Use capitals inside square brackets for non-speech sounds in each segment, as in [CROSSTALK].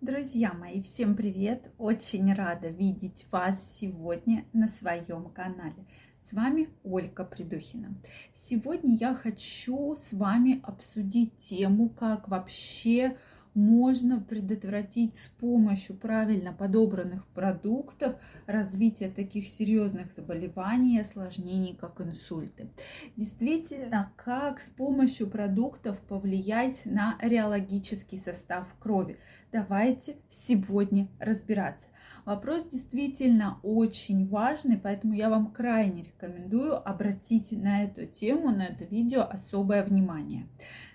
Друзья мои, всем привет! Очень рада видеть вас сегодня на своем канале. С вами Ольга Придухина. Сегодня я хочу с вами обсудить тему, как вообще можно предотвратить с помощью правильно подобранных продуктов развитие таких серьезных заболеваний и осложнений, как инсульты. Действительно, как с помощью продуктов повлиять на реологический состав крови. Давайте сегодня разбираться. Вопрос действительно очень важный, поэтому я вам крайне рекомендую обратить на эту тему, на это видео особое внимание.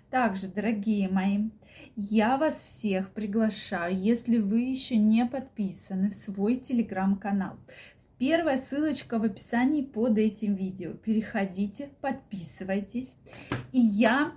Также, дорогие мои, я вас всех приглашаю, если вы еще не подписаны, в свой телеграм-канал. Первая ссылочка в описании под этим видео. Переходите, подписывайтесь. И я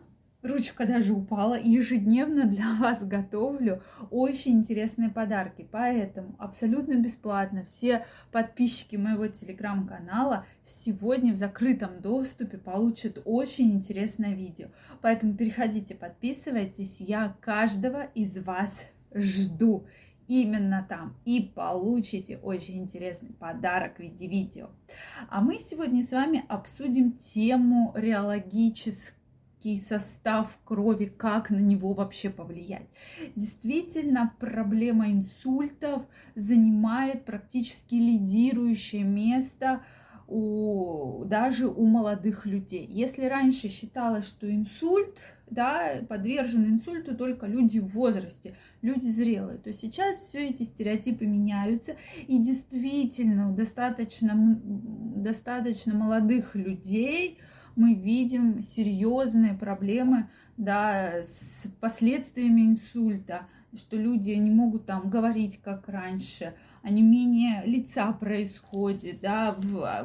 ручка даже упала, ежедневно для [LAUGHS] вас готовлю очень интересные подарки. Поэтому абсолютно бесплатно все подписчики моего телеграм-канала сегодня в закрытом доступе получат очень интересное видео. Поэтому переходите, подписывайтесь, я каждого из вас жду именно там и получите очень интересный подарок в виде видео. А мы сегодня с вами обсудим тему реологической состав крови, как на него вообще повлиять. Действительно, проблема инсультов занимает практически лидирующее место у, даже у молодых людей. Если раньше считалось, что инсульт, да, подвержены инсульту только люди в возрасте, люди зрелые, то сейчас все эти стереотипы меняются, и действительно достаточно, достаточно молодых людей, мы видим серьезные проблемы да, с последствиями инсульта, что люди не могут там говорить как раньше, они менее лица происходит, да,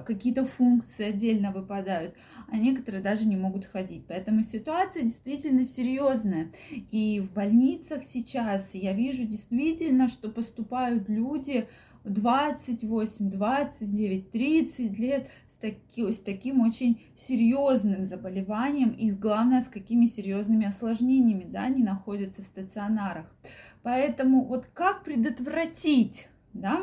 какие-то функции отдельно выпадают, а некоторые даже не могут ходить. Поэтому ситуация действительно серьезная. И в больницах сейчас я вижу действительно, что поступают люди, 28, 29, 30 лет с, таки, с таким очень серьезным заболеванием и, главное, с какими серьезными осложнениями да, они находятся в стационарах. Поэтому вот как предотвратить да,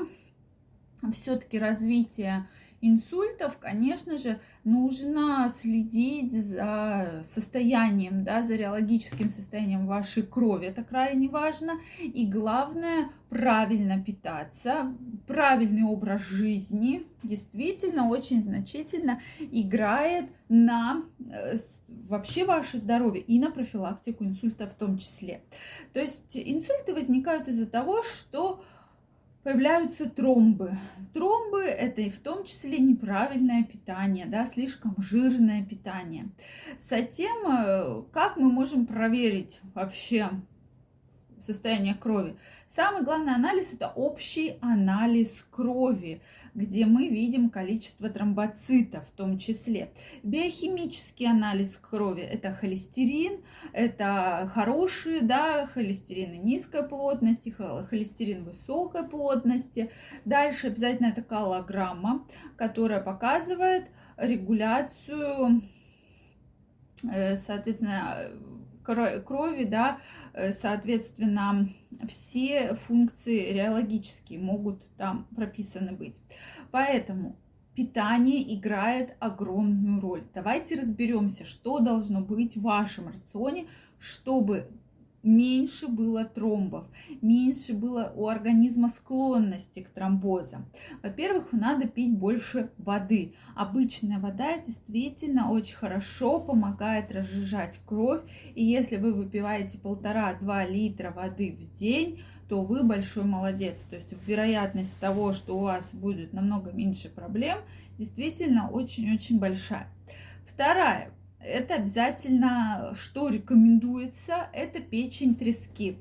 все-таки развитие инсультов, конечно же, нужно следить за состоянием, да, за реологическим состоянием вашей крови. Это крайне важно. И главное, правильно питаться. Правильный образ жизни действительно очень значительно играет на э, вообще ваше здоровье и на профилактику инсульта в том числе. То есть инсульты возникают из-за того, что появляются тромбы. Тромбы – это и в том числе неправильное питание, да, слишком жирное питание. Затем, э, как мы можем проверить вообще состояние крови? Самый главный анализ – это общий анализ крови где мы видим количество тромбоцитов в том числе. Биохимический анализ крови – это холестерин, это хорошие, да, холестерины низкой плотности, холестерин высокой плотности. Дальше обязательно это калограмма, которая показывает регуляцию, э, соответственно, крови, да, э, соответственно, все функции реологические могут там прописаны быть. Поэтому питание играет огромную роль. Давайте разберемся, что должно быть в вашем рационе, чтобы меньше было тромбов, меньше было у организма склонности к тромбозам. Во-первых, надо пить больше воды. Обычная вода действительно очень хорошо помогает разжижать кровь. И если вы выпиваете полтора-два литра воды в день, то вы большой молодец. То есть вероятность того, что у вас будет намного меньше проблем, действительно очень-очень большая. Вторая это обязательно, что рекомендуется, это печень трески.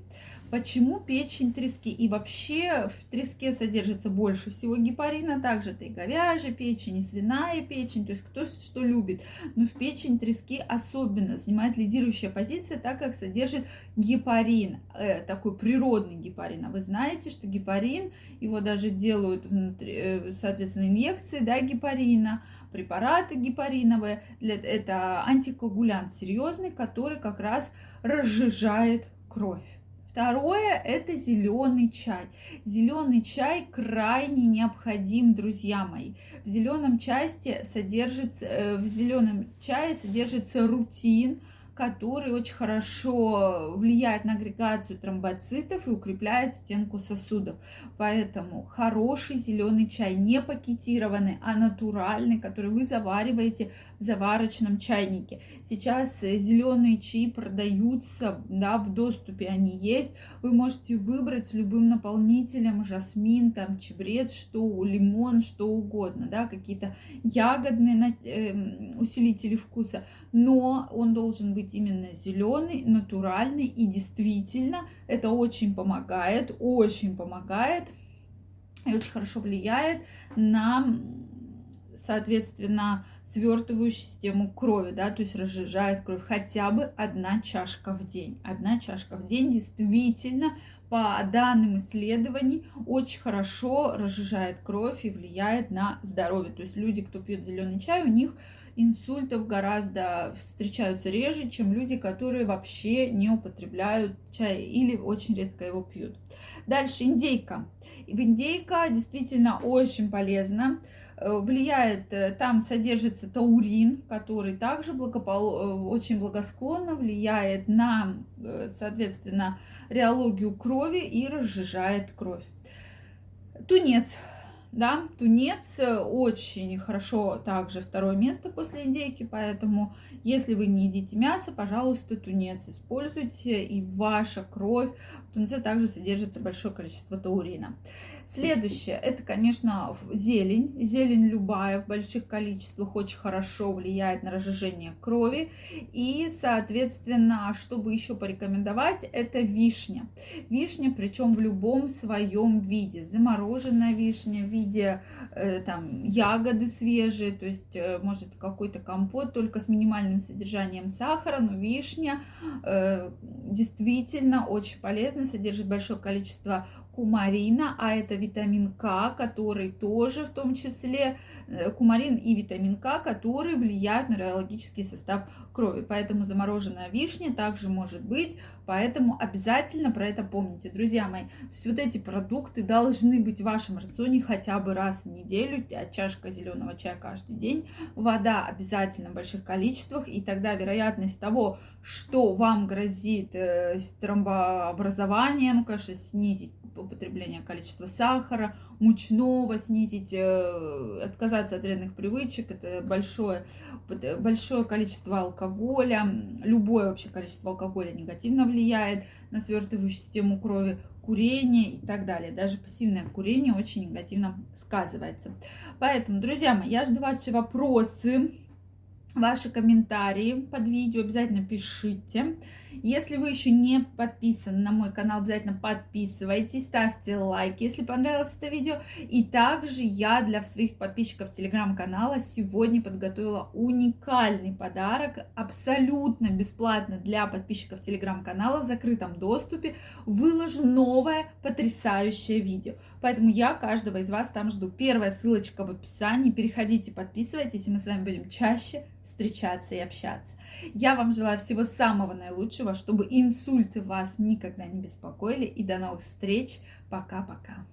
Почему печень трески? И вообще в треске содержится больше всего гепарина, также это и говяжья печень, и свиная печень, то есть кто что любит. Но в печень трески особенно занимает лидирующая позиция, так как содержит гепарин, э, такой природный гепарин. А вы знаете, что гепарин, его даже делают внутри, э, соответственно, инъекции да, гепарина, препараты гепариновые. Для, это антикоагулянт серьезный, который как раз разжижает кровь. Второе – это зеленый чай. Зеленый чай крайне необходим, друзья мои. В зеленом части содержится, э, в зеленом чае содержится рутин, который очень хорошо влияет на агрегацию тромбоцитов и укрепляет стенку сосудов. Поэтому хороший зеленый чай, не пакетированный, а натуральный, который вы завариваете в заварочном чайнике. Сейчас зеленые чаи продаются, да, в доступе они есть. Вы можете выбрать с любым наполнителем, жасмин, там, чебрец, что, лимон, что угодно, да, какие-то ягодные э, усилители вкуса, но он должен быть быть именно зеленый, натуральный. И действительно, это очень помогает, очень помогает и очень хорошо влияет на соответственно, свертывающую систему крови, да, то есть разжижает кровь хотя бы одна чашка в день. Одна чашка в день действительно по данным исследований очень хорошо разжижает кровь и влияет на здоровье. То есть люди, кто пьет зеленый чай, у них инсультов гораздо встречаются реже, чем люди, которые вообще не употребляют чай или очень редко его пьют. Дальше индейка. Индейка действительно очень полезна влияет, э, там содержится таурин, который также благопол... Э, очень благосклонно влияет на, соответственно, реологию крови и разжижает кровь. Тунец да, тунец очень хорошо также второе место после индейки, поэтому если вы не едите мясо, пожалуйста, тунец используйте, и ваша кровь в тунце также содержится большое количество таурина. Следующее, это, конечно, зелень. Зелень любая в больших количествах очень хорошо влияет на разжижение крови. И, соответственно, чтобы еще порекомендовать, это вишня. Вишня, причем в любом своем виде. Замороженная вишня в виде э, там, ягоды свежие, то есть, э, может, какой-то компот, только с минимальным содержанием сахара, но вишня э, действительно очень полезна, содержит большое количество кумарина, а это витамин К, который тоже в том числе, э, кумарин и витамин К, которые влияют на реологический состав крови. Поэтому замороженная вишня также может быть, поэтому обязательно про это помните. Друзья мои, то вот эти продукты должны быть в вашем рационе хотя бы раз в неделю, а чашка зеленого чая каждый день, вода обязательно в больших количествах, и тогда вероятность того, что вам грозит э, тромбообразование, ну, конечно, снизить употребление количества сахара, мучного, снизить, э, отказаться от вредных привычек, это большое, большое количество алкоголя, любое вообще количество алкоголя негативно влияет на свертывающую систему крови, курение и так далее. Даже пассивное курение очень негативно сказывается. Поэтому, друзья мои, я жду ваши вопросы ваши комментарии под видео, обязательно пишите. Если вы еще не подписаны на мой канал, обязательно подписывайтесь, ставьте лайк, если понравилось это видео. И также я для своих подписчиков телеграм-канала сегодня подготовила уникальный подарок, абсолютно бесплатно для подписчиков телеграм-канала в закрытом доступе. Выложу новое потрясающее видео. Поэтому я каждого из вас там жду. Первая ссылочка в описании. Переходите, подписывайтесь, и мы с вами будем чаще встречаться и общаться. Я вам желаю всего самого наилучшего, чтобы инсульты вас никогда не беспокоили. И до новых встреч. Пока-пока.